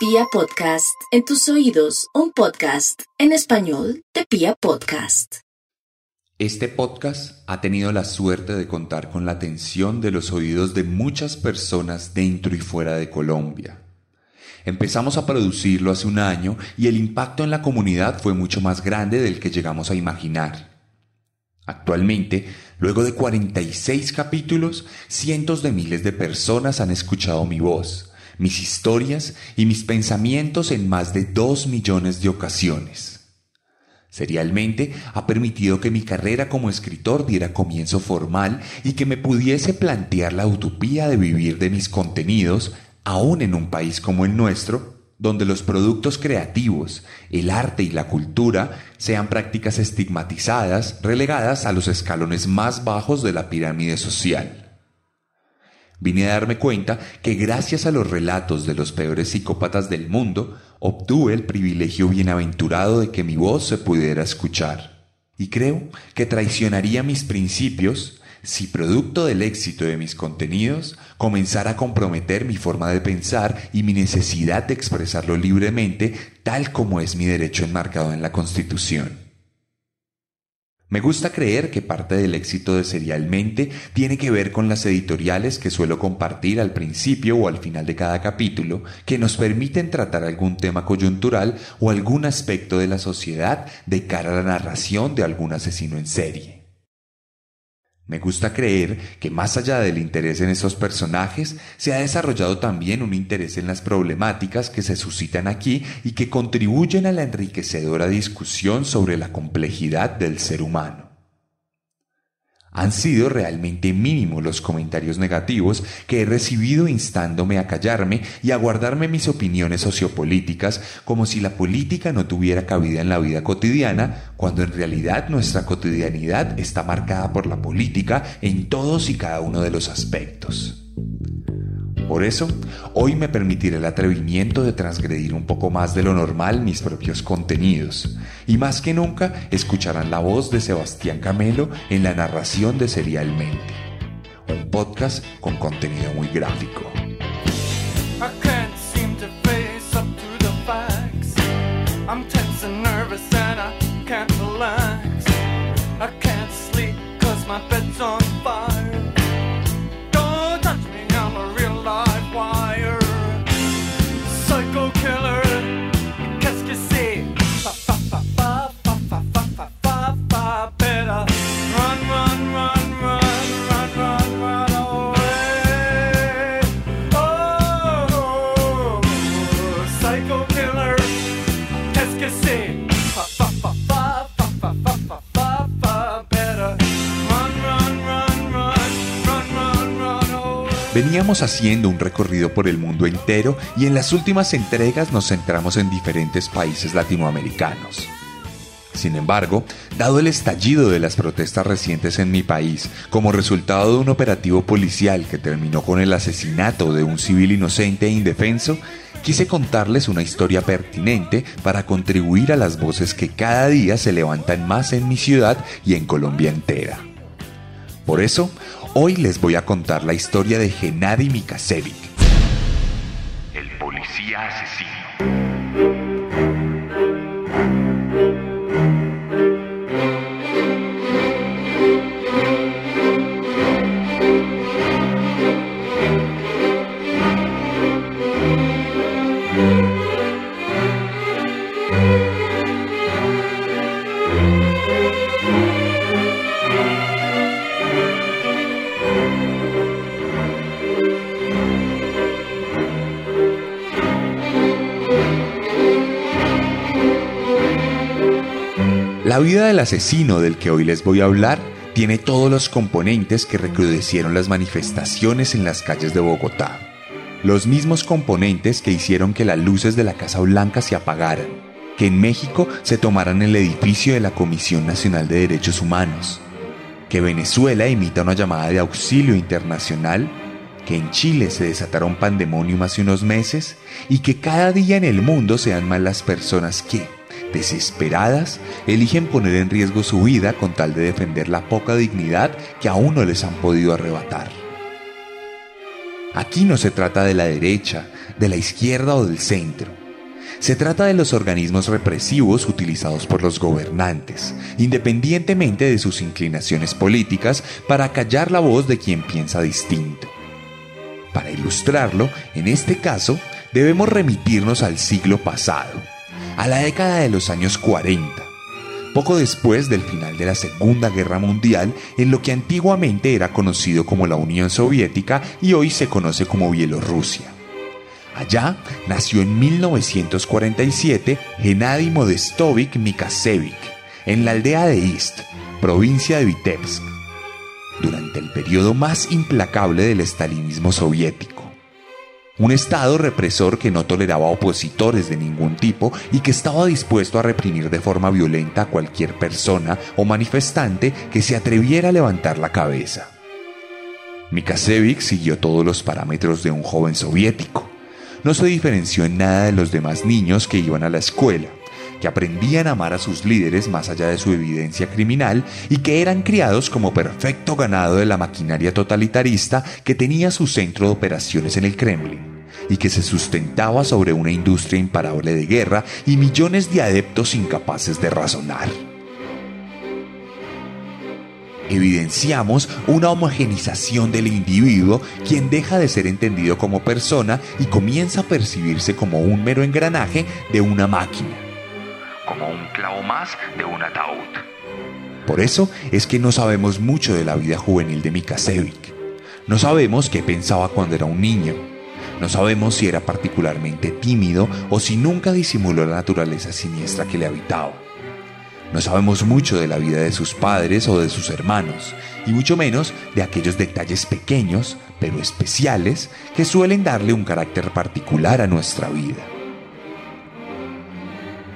Pia Podcast, en tus oídos, un podcast en español de Pia Podcast. Este podcast ha tenido la suerte de contar con la atención de los oídos de muchas personas dentro y fuera de Colombia. Empezamos a producirlo hace un año y el impacto en la comunidad fue mucho más grande del que llegamos a imaginar. Actualmente, luego de 46 capítulos, cientos de miles de personas han escuchado mi voz mis historias y mis pensamientos en más de dos millones de ocasiones. Serialmente ha permitido que mi carrera como escritor diera comienzo formal y que me pudiese plantear la utopía de vivir de mis contenidos, aún en un país como el nuestro, donde los productos creativos, el arte y la cultura sean prácticas estigmatizadas, relegadas a los escalones más bajos de la pirámide social. Vine a darme cuenta que gracias a los relatos de los peores psicópatas del mundo, obtuve el privilegio bienaventurado de que mi voz se pudiera escuchar. Y creo que traicionaría mis principios si producto del éxito de mis contenidos comenzara a comprometer mi forma de pensar y mi necesidad de expresarlo libremente tal como es mi derecho enmarcado en la Constitución. Me gusta creer que parte del éxito de Serialmente tiene que ver con las editoriales que suelo compartir al principio o al final de cada capítulo, que nos permiten tratar algún tema coyuntural o algún aspecto de la sociedad de cara a la narración de algún asesino en serie. Me gusta creer que más allá del interés en esos personajes, se ha desarrollado también un interés en las problemáticas que se suscitan aquí y que contribuyen a la enriquecedora discusión sobre la complejidad del ser humano. Han sido realmente mínimos los comentarios negativos que he recibido instándome a callarme y a guardarme mis opiniones sociopolíticas como si la política no tuviera cabida en la vida cotidiana, cuando en realidad nuestra cotidianidad está marcada por la política en todos y cada uno de los aspectos. Por eso, hoy me permitiré el atrevimiento de transgredir un poco más de lo normal mis propios contenidos, y más que nunca escucharán la voz de Sebastián Camelo en la narración de Serialmente, un podcast con contenido muy gráfico. Veníamos haciendo un recorrido por el mundo entero y en las últimas entregas nos centramos en diferentes países latinoamericanos. Sin embargo, dado el estallido de las protestas recientes en mi país, como resultado de un operativo policial que terminó con el asesinato de un civil inocente e indefenso, quise contarles una historia pertinente para contribuir a las voces que cada día se levantan más en mi ciudad y en Colombia entera. Por eso, Hoy les voy a contar la historia de Gennady Mikasevic, el policía asesino. La vida del asesino del que hoy les voy a hablar tiene todos los componentes que recrudecieron las manifestaciones en las calles de Bogotá. Los mismos componentes que hicieron que las luces de la Casa Blanca se apagaran, que en México se tomaran el edificio de la Comisión Nacional de Derechos Humanos, que Venezuela emita una llamada de auxilio internacional, que en Chile se desatara un pandemonium hace unos meses y que cada día en el mundo sean más las personas que, desesperadas, eligen poner en riesgo su vida con tal de defender la poca dignidad que aún no les han podido arrebatar. Aquí no se trata de la derecha, de la izquierda o del centro. Se trata de los organismos represivos utilizados por los gobernantes, independientemente de sus inclinaciones políticas, para callar la voz de quien piensa distinto. Para ilustrarlo, en este caso, debemos remitirnos al siglo pasado, a la década de los años 40, poco después del final de la Segunda Guerra Mundial en lo que antiguamente era conocido como la Unión Soviética y hoy se conoce como Bielorrusia. Allá nació en 1947 Gennady Modestovich Mikasevich, en la aldea de Ist, provincia de Vitebsk, durante el periodo más implacable del estalinismo soviético. Un Estado represor que no toleraba opositores de ningún tipo y que estaba dispuesto a reprimir de forma violenta a cualquier persona o manifestante que se atreviera a levantar la cabeza. Mikasevich siguió todos los parámetros de un joven soviético. No se diferenció en nada de los demás niños que iban a la escuela que aprendían a amar a sus líderes más allá de su evidencia criminal y que eran criados como perfecto ganado de la maquinaria totalitarista que tenía su centro de operaciones en el Kremlin y que se sustentaba sobre una industria imparable de guerra y millones de adeptos incapaces de razonar. Evidenciamos una homogenización del individuo quien deja de ser entendido como persona y comienza a percibirse como un mero engranaje de una máquina como un clavo más de un ataúd. Por eso es que no sabemos mucho de la vida juvenil de Mikasevich. No sabemos qué pensaba cuando era un niño. No sabemos si era particularmente tímido o si nunca disimuló la naturaleza siniestra que le habitaba. No sabemos mucho de la vida de sus padres o de sus hermanos, y mucho menos de aquellos detalles pequeños, pero especiales, que suelen darle un carácter particular a nuestra vida.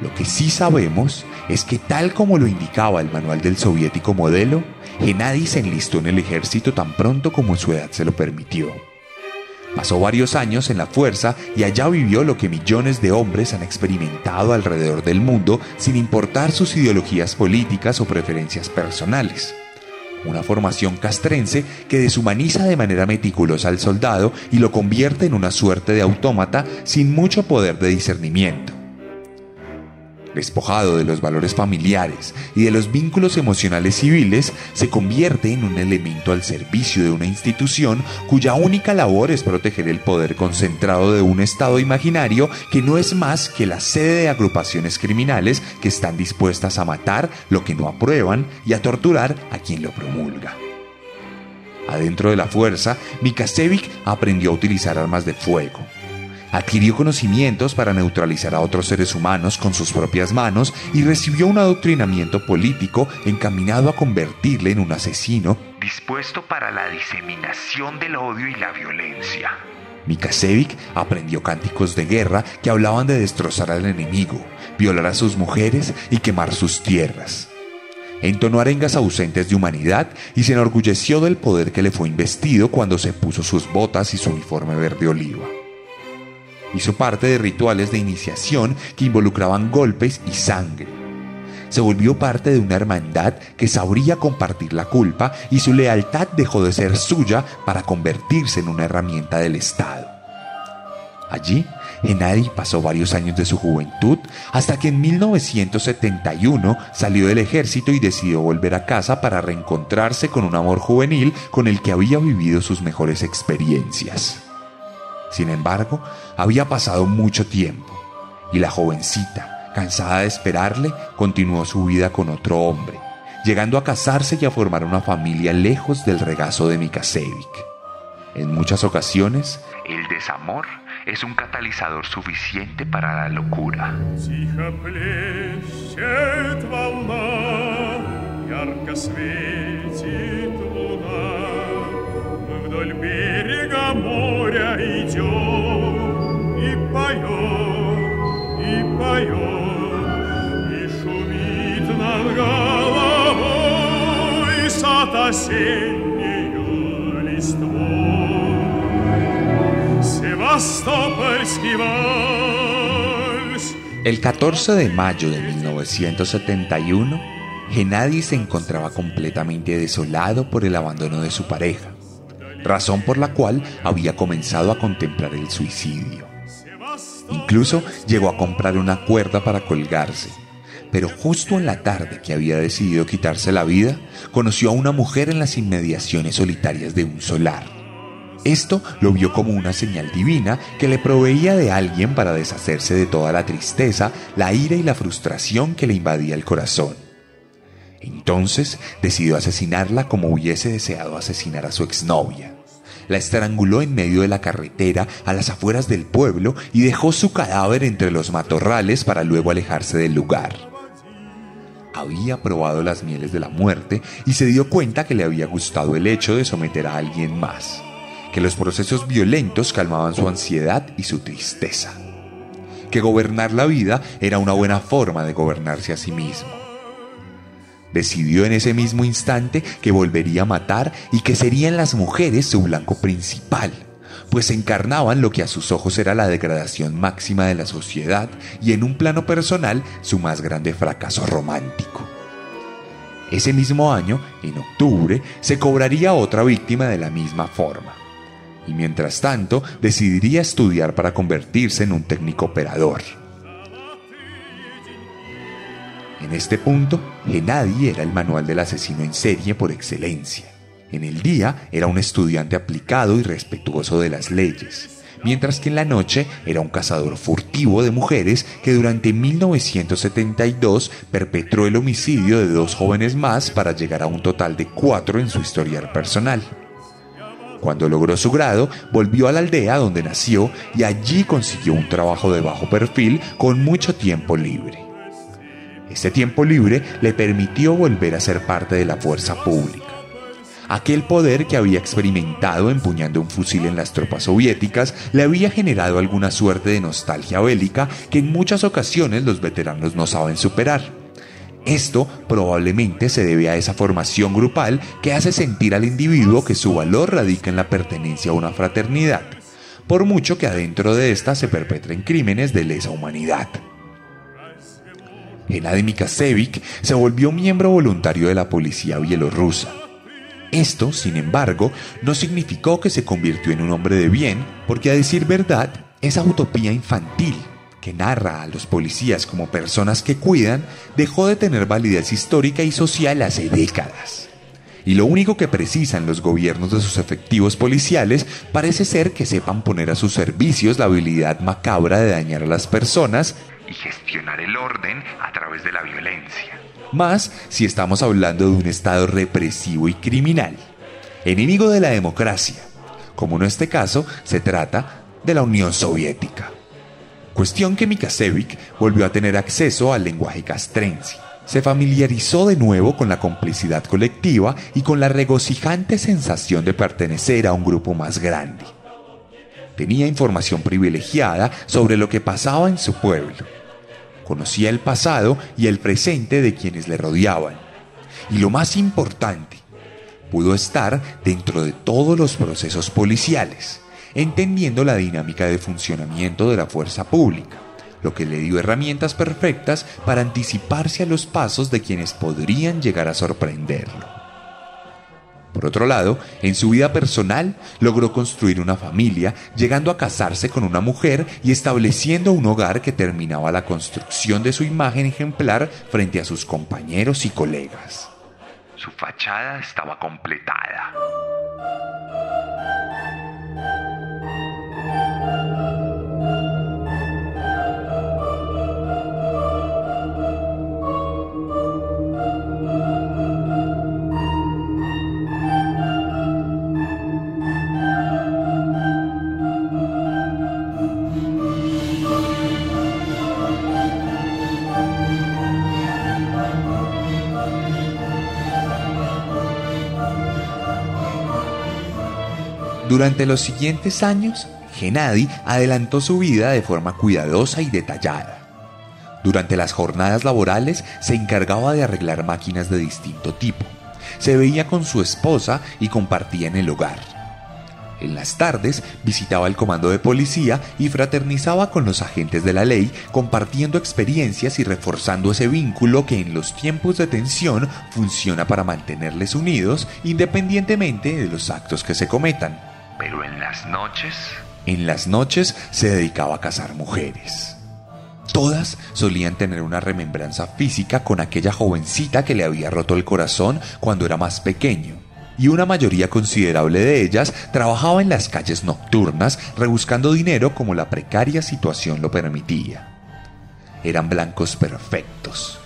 Lo que sí sabemos es que tal como lo indicaba el manual del soviético modelo, Gennady se enlistó en el ejército tan pronto como su edad se lo permitió. Pasó varios años en la fuerza y allá vivió lo que millones de hombres han experimentado alrededor del mundo sin importar sus ideologías políticas o preferencias personales. Una formación castrense que deshumaniza de manera meticulosa al soldado y lo convierte en una suerte de autómata sin mucho poder de discernimiento despojado de los valores familiares y de los vínculos emocionales civiles, se convierte en un elemento al servicio de una institución cuya única labor es proteger el poder concentrado de un Estado imaginario que no es más que la sede de agrupaciones criminales que están dispuestas a matar lo que no aprueban y a torturar a quien lo promulga. Adentro de la fuerza, Mikasevich aprendió a utilizar armas de fuego adquirió conocimientos para neutralizar a otros seres humanos con sus propias manos y recibió un adoctrinamiento político encaminado a convertirle en un asesino dispuesto para la diseminación del odio y la violencia. Mikasevich aprendió cánticos de guerra que hablaban de destrozar al enemigo, violar a sus mujeres y quemar sus tierras. Entonó arengas ausentes de humanidad y se enorgulleció del poder que le fue investido cuando se puso sus botas y su uniforme verde oliva. Hizo parte de rituales de iniciación que involucraban golpes y sangre. Se volvió parte de una hermandad que sabría compartir la culpa y su lealtad dejó de ser suya para convertirse en una herramienta del Estado. Allí, Gennady pasó varios años de su juventud hasta que en 1971 salió del ejército y decidió volver a casa para reencontrarse con un amor juvenil con el que había vivido sus mejores experiencias. Sin embargo, había pasado mucho tiempo y la jovencita, cansada de esperarle, continuó su vida con otro hombre, llegando a casarse y a formar una familia lejos del regazo de Mikasevich. En muchas ocasiones, el desamor es un catalizador suficiente para la locura. El 14 de mayo de 1971, Gennady se encontraba completamente desolado por el abandono de su pareja. razón por la cual había comenzado a contemplar el suicidio. Incluso llegó a comprar una cuerda para colgarse, pero justo en la tarde que había decidido quitarse la vida, conoció a una mujer en las inmediaciones solitarias de un solar. Esto lo vio como una señal divina que le proveía de alguien para deshacerse de toda la tristeza, la ira y la frustración que le invadía el corazón. Entonces decidió asesinarla como hubiese deseado asesinar a su exnovia. La estranguló en medio de la carretera a las afueras del pueblo y dejó su cadáver entre los matorrales para luego alejarse del lugar. Había probado las mieles de la muerte y se dio cuenta que le había gustado el hecho de someter a alguien más que los procesos violentos calmaban su ansiedad y su tristeza, que gobernar la vida era una buena forma de gobernarse a sí mismo. Decidió en ese mismo instante que volvería a matar y que serían las mujeres su blanco principal, pues encarnaban lo que a sus ojos era la degradación máxima de la sociedad y en un plano personal su más grande fracaso romántico. Ese mismo año, en octubre, se cobraría otra víctima de la misma forma y mientras tanto decidiría estudiar para convertirse en un técnico operador. En este punto, Gennady era el manual del asesino en serie por excelencia. En el día era un estudiante aplicado y respetuoso de las leyes, mientras que en la noche era un cazador furtivo de mujeres que durante 1972 perpetró el homicidio de dos jóvenes más para llegar a un total de cuatro en su historial personal. Cuando logró su grado, volvió a la aldea donde nació y allí consiguió un trabajo de bajo perfil con mucho tiempo libre. Este tiempo libre le permitió volver a ser parte de la fuerza pública. Aquel poder que había experimentado empuñando un fusil en las tropas soviéticas le había generado alguna suerte de nostalgia bélica que en muchas ocasiones los veteranos no saben superar. Esto probablemente se debe a esa formación grupal que hace sentir al individuo que su valor radica en la pertenencia a una fraternidad, por mucho que adentro de ésta se perpetren crímenes de lesa humanidad. Gennady Mikasevich se volvió miembro voluntario de la policía bielorrusa. Esto, sin embargo, no significó que se convirtió en un hombre de bien, porque a decir verdad, esa utopía infantil que narra a los policías como personas que cuidan, dejó de tener validez histórica y social hace décadas. Y lo único que precisan los gobiernos de sus efectivos policiales parece ser que sepan poner a sus servicios la habilidad macabra de dañar a las personas y gestionar el orden a través de la violencia. Más si estamos hablando de un Estado represivo y criminal, enemigo de la democracia, como en este caso se trata de la Unión Soviética cuestión que Mikasevich volvió a tener acceso al lenguaje castrense. Se familiarizó de nuevo con la complicidad colectiva y con la regocijante sensación de pertenecer a un grupo más grande. Tenía información privilegiada sobre lo que pasaba en su pueblo. Conocía el pasado y el presente de quienes le rodeaban. Y lo más importante, pudo estar dentro de todos los procesos policiales entendiendo la dinámica de funcionamiento de la fuerza pública, lo que le dio herramientas perfectas para anticiparse a los pasos de quienes podrían llegar a sorprenderlo. Por otro lado, en su vida personal logró construir una familia, llegando a casarse con una mujer y estableciendo un hogar que terminaba la construcción de su imagen ejemplar frente a sus compañeros y colegas. Su fachada estaba completada. Durante los siguientes años, Gennady adelantó su vida de forma cuidadosa y detallada. Durante las jornadas laborales se encargaba de arreglar máquinas de distinto tipo. Se veía con su esposa y compartía en el hogar. En las tardes visitaba el comando de policía y fraternizaba con los agentes de la ley, compartiendo experiencias y reforzando ese vínculo que en los tiempos de tensión funciona para mantenerles unidos independientemente de los actos que se cometan. Noches... En las noches se dedicaba a cazar mujeres. Todas solían tener una remembranza física con aquella jovencita que le había roto el corazón cuando era más pequeño y una mayoría considerable de ellas trabajaba en las calles nocturnas rebuscando dinero como la precaria situación lo permitía. Eran blancos perfectos,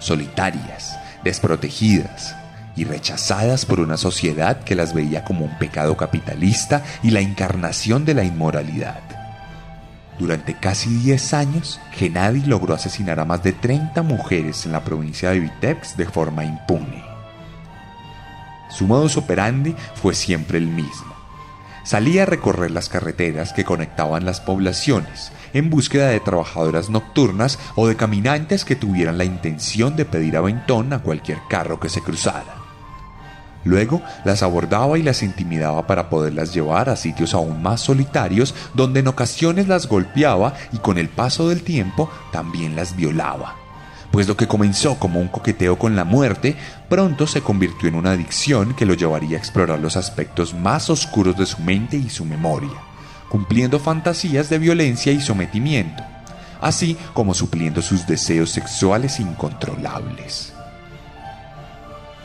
solitarias, desprotegidas y rechazadas por una sociedad que las veía como un pecado capitalista y la encarnación de la inmoralidad. Durante casi 10 años, Genadi logró asesinar a más de 30 mujeres en la provincia de Vitebsk de forma impune. Su modus operandi fue siempre el mismo. Salía a recorrer las carreteras que conectaban las poblaciones en búsqueda de trabajadoras nocturnas o de caminantes que tuvieran la intención de pedir aventón a cualquier carro que se cruzara. Luego las abordaba y las intimidaba para poderlas llevar a sitios aún más solitarios donde en ocasiones las golpeaba y con el paso del tiempo también las violaba pues lo que comenzó como un coqueteo con la muerte pronto se convirtió en una adicción que lo llevaría a explorar los aspectos más oscuros de su mente y su memoria, cumpliendo fantasías de violencia y sometimiento, así como supliendo sus deseos sexuales incontrolables.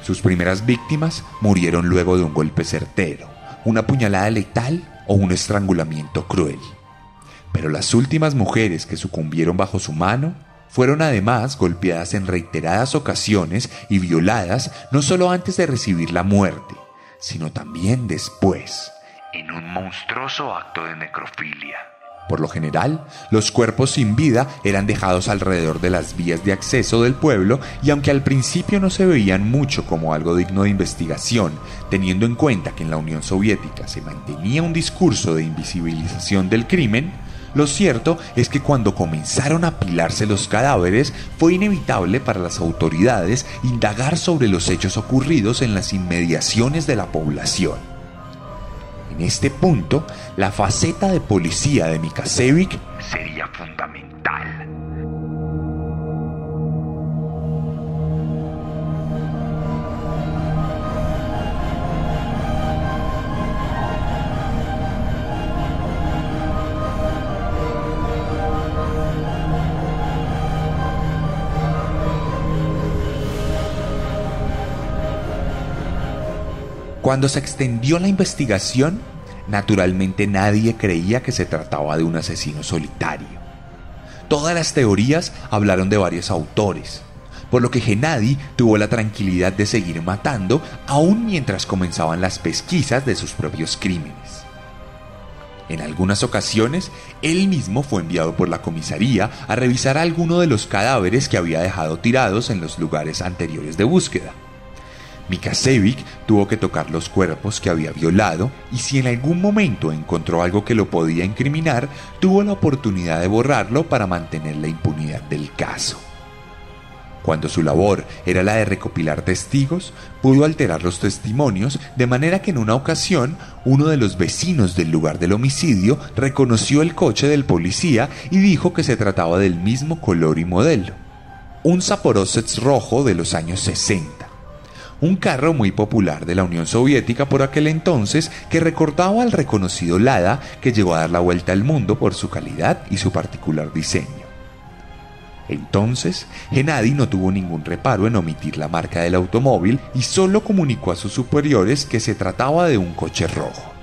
Sus primeras víctimas murieron luego de un golpe certero, una puñalada letal o un estrangulamiento cruel. Pero las últimas mujeres que sucumbieron bajo su mano fueron además golpeadas en reiteradas ocasiones y violadas no solo antes de recibir la muerte, sino también después. En un monstruoso acto de necrofilia. Por lo general, los cuerpos sin vida eran dejados alrededor de las vías de acceso del pueblo y aunque al principio no se veían mucho como algo digno de investigación, teniendo en cuenta que en la Unión Soviética se mantenía un discurso de invisibilización del crimen, lo cierto es que cuando comenzaron a apilarse los cadáveres, fue inevitable para las autoridades indagar sobre los hechos ocurridos en las inmediaciones de la población. En este punto, la faceta de policía de Mikasevic sería fundamental. Cuando se extendió la investigación, naturalmente nadie creía que se trataba de un asesino solitario. Todas las teorías hablaron de varios autores, por lo que Genadi tuvo la tranquilidad de seguir matando aún mientras comenzaban las pesquisas de sus propios crímenes. En algunas ocasiones, él mismo fue enviado por la comisaría a revisar alguno de los cadáveres que había dejado tirados en los lugares anteriores de búsqueda. Mikasevic tuvo que tocar los cuerpos que había violado y si en algún momento encontró algo que lo podía incriminar, tuvo la oportunidad de borrarlo para mantener la impunidad del caso. Cuando su labor era la de recopilar testigos, pudo alterar los testimonios de manera que en una ocasión uno de los vecinos del lugar del homicidio reconoció el coche del policía y dijo que se trataba del mismo color y modelo. Un Zaporozhets rojo de los años 60 un carro muy popular de la Unión Soviética por aquel entonces que recordaba al reconocido Lada que llegó a dar la vuelta al mundo por su calidad y su particular diseño. Entonces, Gennady no tuvo ningún reparo en omitir la marca del automóvil y solo comunicó a sus superiores que se trataba de un coche rojo.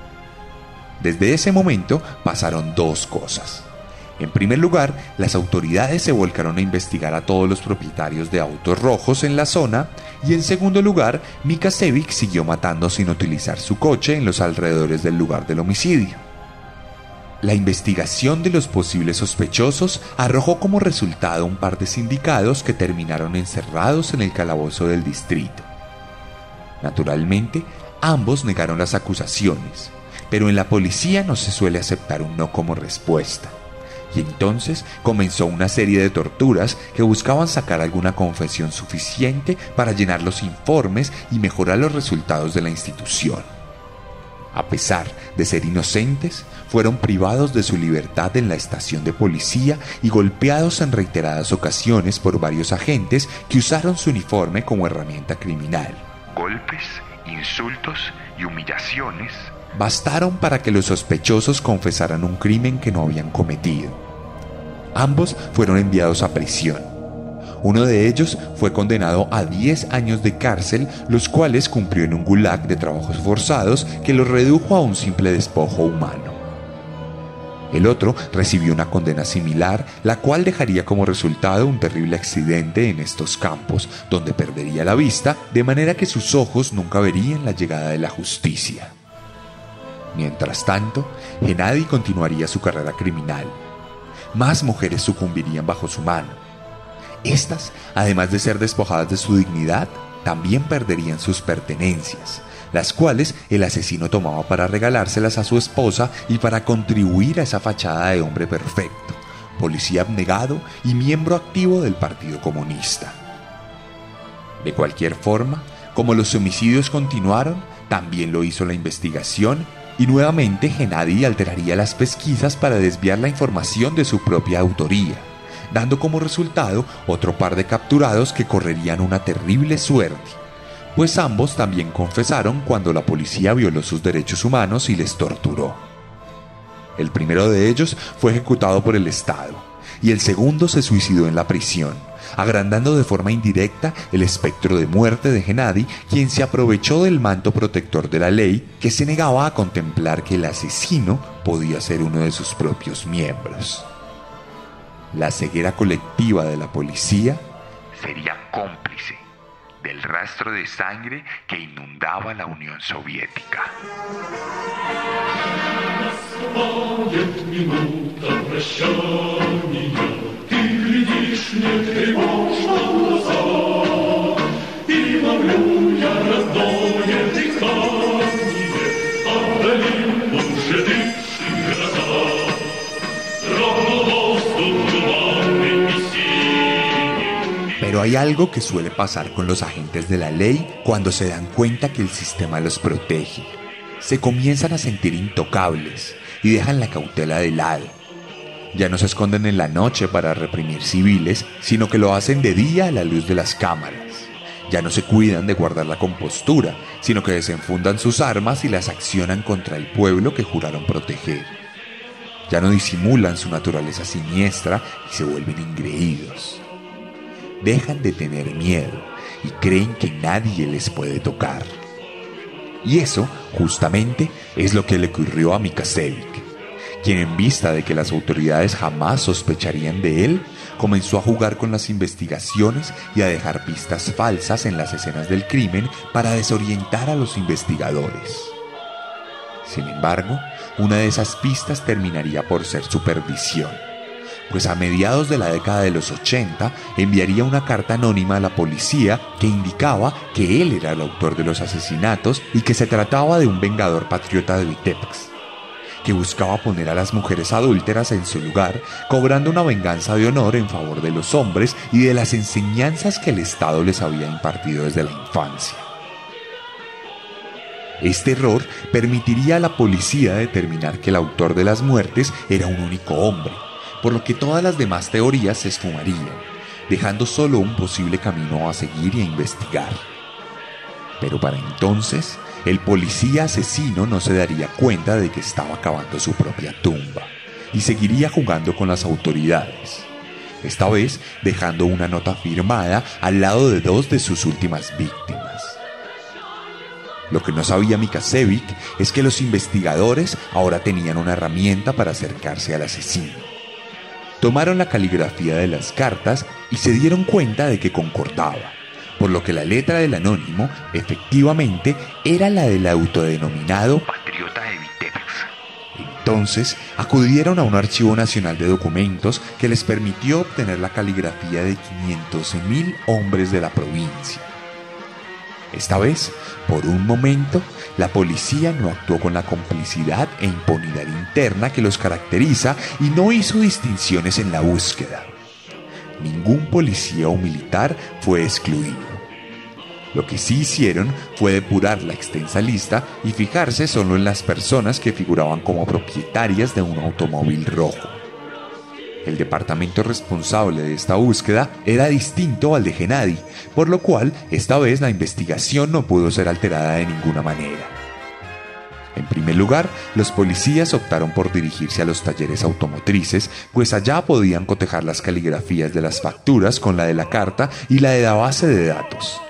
Desde ese momento pasaron dos cosas. En primer lugar, las autoridades se volcaron a investigar a todos los propietarios de autos rojos en la zona y en segundo lugar, Mikasevic siguió matando sin utilizar su coche en los alrededores del lugar del homicidio. La investigación de los posibles sospechosos arrojó como resultado un par de sindicados que terminaron encerrados en el calabozo del distrito. Naturalmente, ambos negaron las acusaciones, pero en la policía no se suele aceptar un no como respuesta y entonces comenzó una serie de torturas que buscaban sacar alguna confesión suficiente para llenar los informes y mejorar los resultados de la institución. A pesar de ser inocentes, fueron privados de su libertad en la estación de policía y golpeados en reiteradas ocasiones por varios agentes que usaron su uniforme como herramienta criminal. Golpes, insultos y humillaciones bastaron para que los sospechosos confesaran un crimen que no habían cometido. Ambos fueron enviados a prisión uno de ellos fue condenado a 10 años de cárcel, los cuales cumplió en un gulag de trabajos forzados que lo redujo a un simple despojo humano. El otro recibió una condena similar, la cual dejaría como resultado un terrible accidente en estos campos, donde perdería la vista, de manera que sus ojos nunca verían la llegada de la justicia. Mientras tanto, Gennady continuaría su carrera criminal. Más mujeres sucumbirían bajo su mano estas, además de ser despojadas de su dignidad, también perderían sus pertenencias, las cuales el asesino tomaba para regalárselas a su esposa y para contribuir a esa fachada de hombre perfecto, policía abnegado y miembro activo del Partido Comunista. De cualquier forma, como los homicidios continuaron, también lo hizo la investigación y nuevamente Genadi alteraría las pesquisas para desviar la información de su propia autoría dando como resultado otro par de capturados que correrían una terrible suerte, pues ambos también confesaron cuando la policía violó sus derechos humanos y les torturó. El primero de ellos fue ejecutado por el Estado y el segundo se suicidó en la prisión, agrandando de forma indirecta el espectro de muerte de Genadi, quien se aprovechó del manto protector de la ley que se negaba a contemplar que el asesino podía ser uno de sus propios miembros la ceguera colectiva de la policía sería cómplice del rastro de sangre que inundaba la Unión Soviética. Pero hay algo que suele pasar con los agentes de la ley cuando se dan cuenta que el sistema los protege. Se comienzan a sentir intocables y dejan la cautela de lado. Ya no se esconden en la noche para reprimir civiles, sino que lo hacen de día a la luz de las cámaras. Ya no se cuidan de guardar la compostura, sino que desenfundan sus armas y las accionan contra el pueblo que juraron proteger. Ya no disimulan su naturaleza siniestra y se vuelven ingreídos dejan de tener miedo y creen que nadie les puede tocar. Y eso, justamente, es lo que le ocurrió a Mikasevic, quien en vista de que las autoridades jamás sospecharían de él, comenzó a jugar con las investigaciones y a dejar pistas falsas en las escenas del crimen para desorientar a los investigadores. Sin embargo, una de esas pistas terminaría por ser su perdición pues a mediados de la década de los 80 enviaría una carta anónima a la policía que indicaba que él era el autor de los asesinatos y que se trataba de un vengador patriota de Vitebsk que buscaba poner a las mujeres adúlteras en su lugar, cobrando una venganza de honor en favor de los hombres y de las enseñanzas que el Estado les había impartido desde la infancia. Este error permitiría a la policía determinar que el autor de las muertes era un único hombre, por lo que todas las demás teorías se esfumarían, dejando solo un posible camino a seguir y a investigar. Pero para entonces, el policía asesino no se daría cuenta de que estaba cavando su propia tumba y seguiría jugando con las autoridades, esta vez dejando una nota firmada al lado de dos de sus últimas víctimas. Lo que no sabía Mikasevic es que los investigadores ahora tenían una herramienta para acercarse al asesino. Tomaron la caligrafía de las cartas y se dieron cuenta de que concordaba, por lo que la letra del anónimo efectivamente era la del autodenominado patriota de Vitebsk. Entonces acudieron a un archivo nacional de documentos que les permitió obtener la caligrafía de 500.000 hombres de la provincia. Esta vez, por un momento, la policía no actuó con la complicidad e impunidad interna que los caracteriza y no hizo distinciones en la búsqueda. Ningún policía o militar fue excluido. Lo que sí hicieron fue depurar la extensa lista y fijarse solo en las personas que figuraban como propietarias de un automóvil rojo. El departamento responsable de esta búsqueda era distinto al de Genadi, por lo cual esta vez la investigación no pudo ser alterada de ninguna manera. En primer lugar, los policías optaron por dirigirse a los talleres automotrices, pues allá podían cotejar las caligrafías de las facturas con la de la carta y la de la base de datos.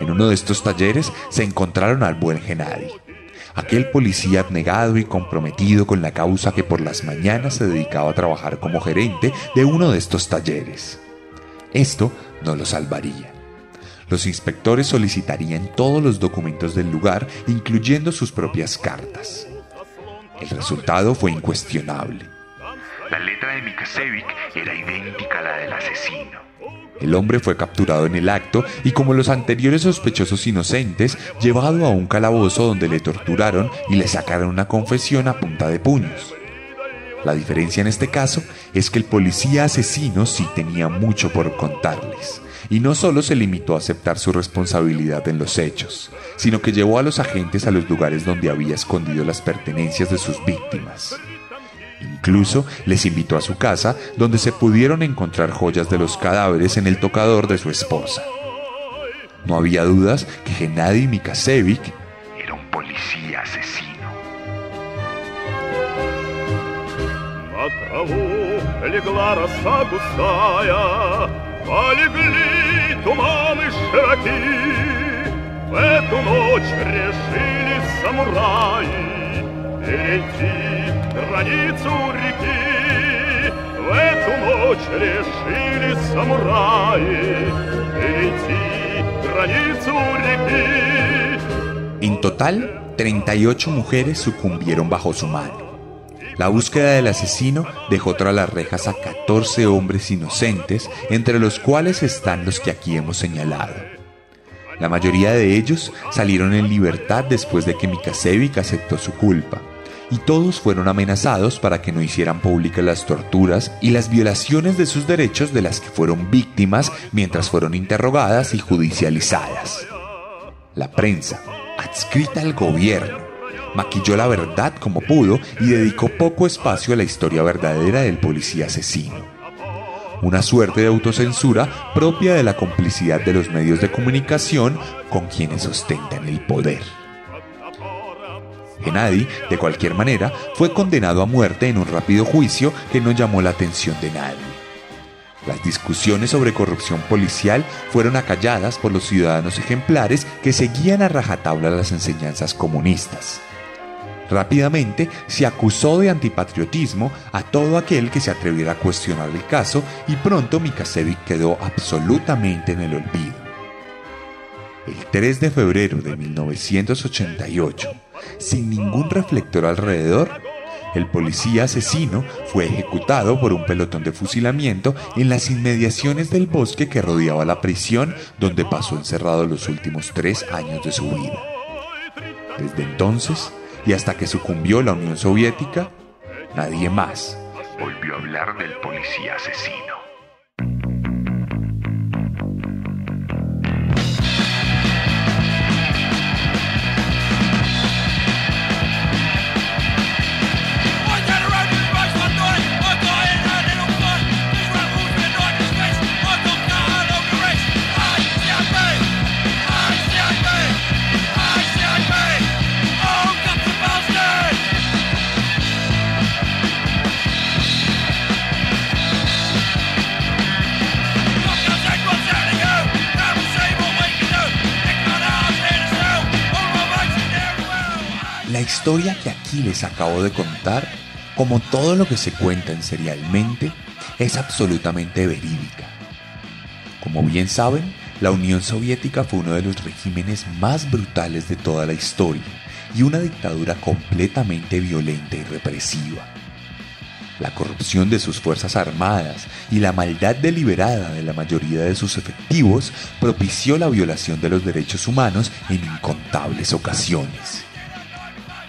En uno de estos talleres se encontraron al buen Genadi, aquel policía abnegado y comprometido con la causa que por las mañanas se dedicaba a trabajar como gerente de uno de estos talleres. Esto no lo salvaría. Los inspectores solicitarían todos los documentos del lugar, incluyendo sus propias cartas. El resultado fue incuestionable. La letra de Mikasevic era idéntica a la del asesino. El hombre fue capturado en el acto y como los anteriores sospechosos inocentes, llevado a un calabozo donde le torturaron y le sacaron una confesión a punta de puños. La diferencia en este caso es que el policía asesino sí tenía mucho por contarles, y no solo se limitó a aceptar su responsabilidad en los hechos, sino que llevó a los agentes a los lugares donde había escondido las pertenencias de sus víctimas. Incluso les invitó a su casa, donde se pudieron encontrar joyas de los cadáveres en el tocador de su esposa. No había dudas que Gennady Mikasevic era un policía asesino. En total, 38 mujeres sucumbieron bajo su mano. La búsqueda del asesino dejó tras las rejas a 14 hombres inocentes, entre los cuales están los que aquí hemos señalado. La mayoría de ellos salieron en libertad después de que Mikasevic aceptó su culpa y todos fueron amenazados para que no hicieran públicas las torturas y las violaciones de sus derechos de las que fueron víctimas mientras fueron interrogadas y judicializadas. La prensa, adscrita al gobierno, maquilló la verdad como pudo y dedicó poco espacio a la historia verdadera del policía asesino. Una suerte de autocensura propia de la complicidad de los medios de comunicación con quienes ostentan el poder. Gennady, de cualquier manera, fue condenado a muerte en un rápido juicio que no llamó la atención de nadie. Las discusiones sobre corrupción policial fueron acalladas por los ciudadanos ejemplares que seguían a rajatabla las enseñanzas comunistas. Rápidamente se acusó de antipatriotismo a todo aquel que se atreviera a cuestionar el caso y pronto Mikasevic quedó absolutamente en el olvido. El 3 de febrero de 1988, sin ningún reflector alrededor, el policía asesino fue ejecutado por un pelotón de fusilamiento en las inmediaciones del bosque que rodeaba la prisión donde pasó encerrado los últimos tres años de su vida. Desde entonces, y hasta que sucumbió la Unión Soviética, nadie más volvió a hablar del policía asesino. Historia que aquí les acabo de contar, como todo lo que se cuenta en Serialmente, es absolutamente verídica. Como bien saben, la Unión Soviética fue uno de los regímenes más brutales de toda la historia y una dictadura completamente violenta y represiva. La corrupción de sus fuerzas armadas y la maldad deliberada de la mayoría de sus efectivos propició la violación de los derechos humanos en incontables ocasiones.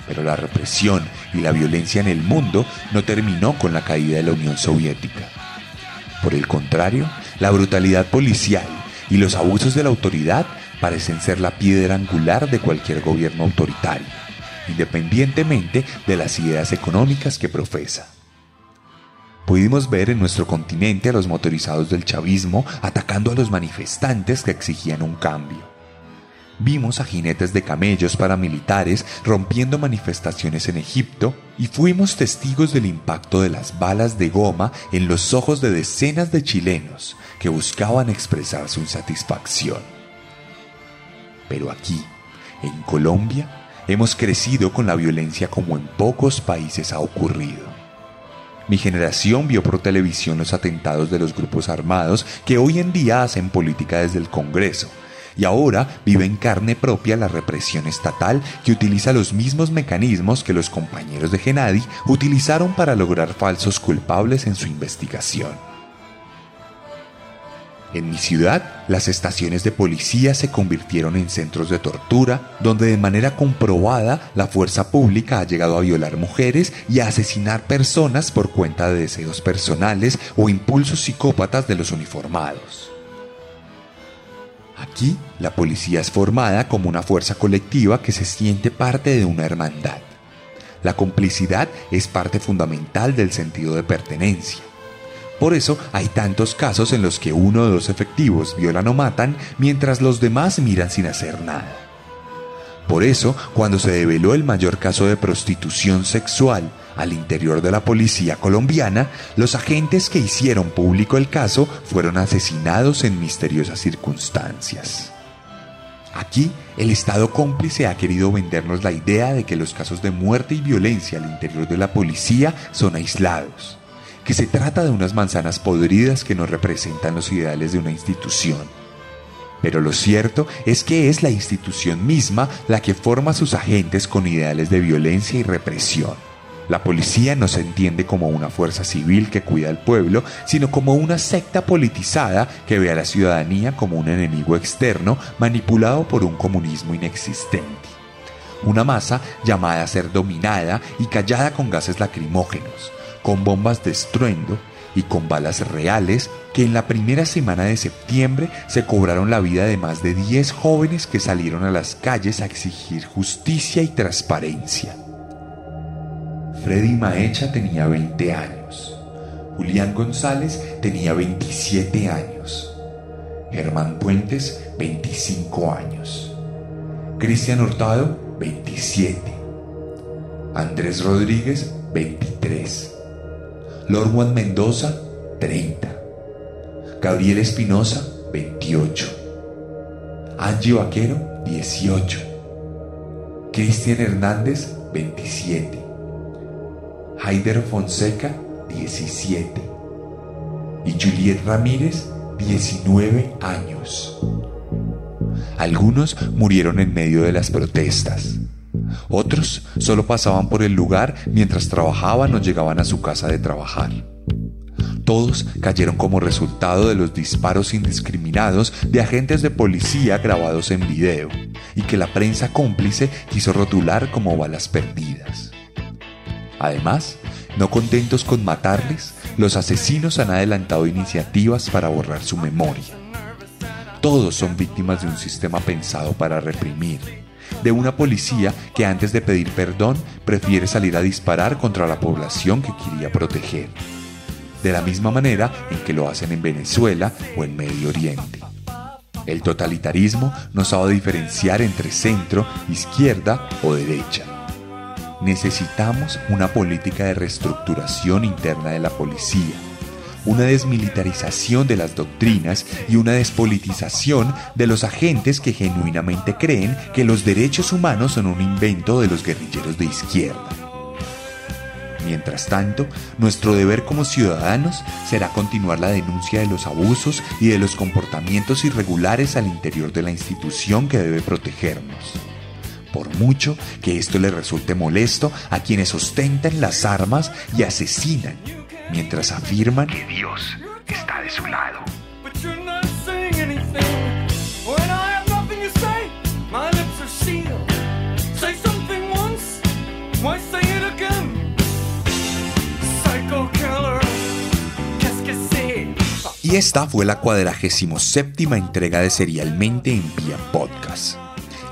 Pero la represión y la violencia en el mundo no terminó con la caída de la Unión Soviética. Por el contrario, la brutalidad policial y los abusos de la autoridad parecen ser la piedra angular de cualquier gobierno autoritario, independientemente de las ideas económicas que profesa. Pudimos ver en nuestro continente a los motorizados del chavismo atacando a los manifestantes que exigían un cambio. Vimos a jinetes de camellos paramilitares rompiendo manifestaciones en Egipto y fuimos testigos del impacto de las balas de goma en los ojos de decenas de chilenos que buscaban expresar su insatisfacción. Pero aquí, en Colombia, hemos crecido con la violencia como en pocos países ha ocurrido. Mi generación vio por televisión los atentados de los grupos armados que hoy en día hacen política desde el Congreso y ahora vive en carne propia la represión estatal que utiliza los mismos mecanismos que los compañeros de Genadi utilizaron para lograr falsos culpables en su investigación. En mi ciudad, las estaciones de policía se convirtieron en centros de tortura, donde de manera comprobada la fuerza pública ha llegado a violar mujeres y a asesinar personas por cuenta de deseos personales o impulsos psicópatas de los uniformados. Aquí, la policía es formada como una fuerza colectiva que se siente parte de una hermandad. La complicidad es parte fundamental del sentido de pertenencia. Por eso hay tantos casos en los que uno o dos efectivos violan o matan mientras los demás miran sin hacer nada. Por eso, cuando se develó el mayor caso de prostitución sexual al interior de la policía colombiana, los agentes que hicieron público el caso fueron asesinados en misteriosas circunstancias. Aquí, el Estado cómplice ha querido vendernos la idea de que los casos de muerte y violencia al interior de la policía son aislados, que se trata de unas manzanas podridas que no representan los ideales de una institución. Pero lo cierto es que es la institución misma la que forma a sus agentes con ideales de violencia y represión la policía no se entiende como una fuerza civil que cuida al pueblo, sino como una secta politizada que ve a la ciudadanía como un enemigo externo manipulado por un comunismo inexistente. Una masa llamada a ser dominada y callada con gases lacrimógenos, con bombas de estruendo y con balas reales que en la primera semana de septiembre se cobraron la vida de más de 10 jóvenes que salieron a las calles a exigir justicia y transparencia. Freddy Maecha tenía 20 años. Julián González tenía 27 años. Germán Puentes, 25 años. Cristian Hurtado, 27. Andrés Rodríguez, 23. Lord Juan Mendoza, 30. Gabriel Espinosa, 28. Angie Vaquero, 18. Cristian Hernández, 27. Haider Fonseca, 17. Y Juliet Ramírez, 19 años. Algunos murieron en medio de las protestas. Otros solo pasaban por el lugar mientras trabajaban o llegaban a su casa de trabajar. Todos cayeron como resultado de los disparos indiscriminados de agentes de policía grabados en video y que la prensa cómplice quiso rotular como balas perdidas. Además, no contentos con matarles, los asesinos han adelantado iniciativas para borrar su memoria. Todos son víctimas de un sistema pensado para reprimir, de una policía que antes de pedir perdón prefiere salir a disparar contra la población que quería proteger, de la misma manera en que lo hacen en Venezuela o en Medio Oriente. El totalitarismo no sabe diferenciar entre centro, izquierda o derecha. Necesitamos una política de reestructuración interna de la policía, una desmilitarización de las doctrinas y una despolitización de los agentes que genuinamente creen que los derechos humanos son un invento de los guerrilleros de izquierda. Mientras tanto, nuestro deber como ciudadanos será continuar la denuncia de los abusos y de los comportamientos irregulares al interior de la institución que debe protegernos por mucho que esto le resulte molesto a quienes ostentan las armas y asesinan, mientras afirman que Dios está de su lado. Y esta fue la cuadragésimo séptima entrega de Serialmente en Vía Podcast,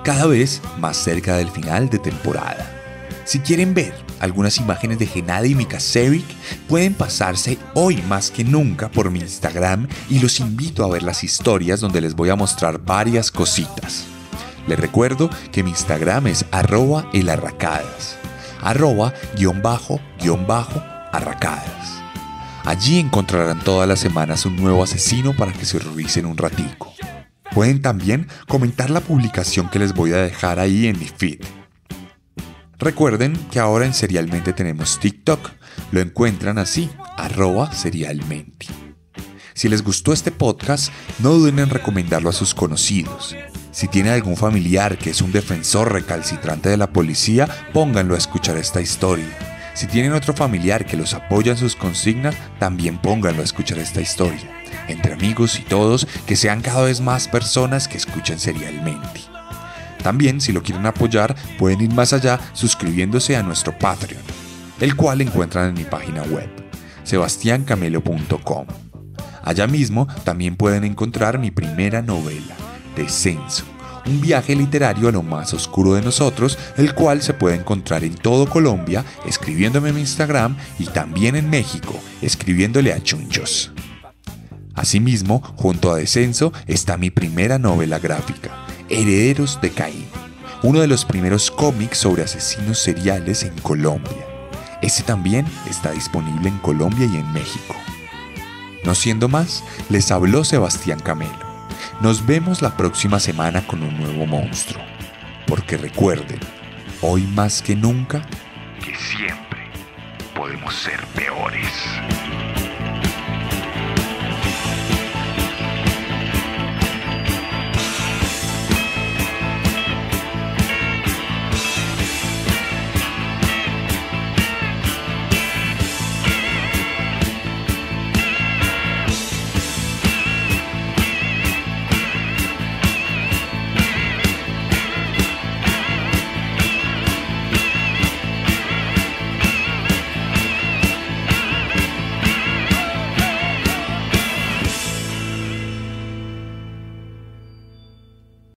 cada vez más cerca del final de temporada. Si quieren ver algunas imágenes de Genadi Mikasevic, pueden pasarse hoy más que nunca por mi Instagram y los invito a ver las historias donde les voy a mostrar varias cositas. Les recuerdo que mi Instagram es arroba elarracadas, arroba guion bajo guion bajo arracadas. Allí encontrarán todas las semanas un nuevo asesino para que se horroricen un ratico. Pueden también comentar la publicación que les voy a dejar ahí en mi feed. Recuerden que ahora en Serialmente tenemos TikTok. Lo encuentran así, arroba serialmente. Si les gustó este podcast, no duden en recomendarlo a sus conocidos. Si tiene algún familiar que es un defensor recalcitrante de la policía, pónganlo a escuchar esta historia. Si tienen otro familiar que los apoya en sus consignas, también pónganlo a escuchar esta historia. Entre amigos y todos, que sean cada vez más personas que escuchen serialmente. También, si lo quieren apoyar, pueden ir más allá suscribiéndose a nuestro Patreon, el cual encuentran en mi página web, sebastiancamelo.com. Allá mismo también pueden encontrar mi primera novela, Descenso, un viaje literario a lo más oscuro de nosotros, el cual se puede encontrar en todo Colombia escribiéndome en Instagram y también en México escribiéndole a Chunchos. Asimismo, junto a Descenso está mi primera novela gráfica, Herederos de Caín, uno de los primeros cómics sobre asesinos seriales en Colombia. Ese también está disponible en Colombia y en México. No siendo más, les habló Sebastián Camelo. Nos vemos la próxima semana con un nuevo monstruo. Porque recuerden, hoy más que nunca, que siempre podemos ser peores.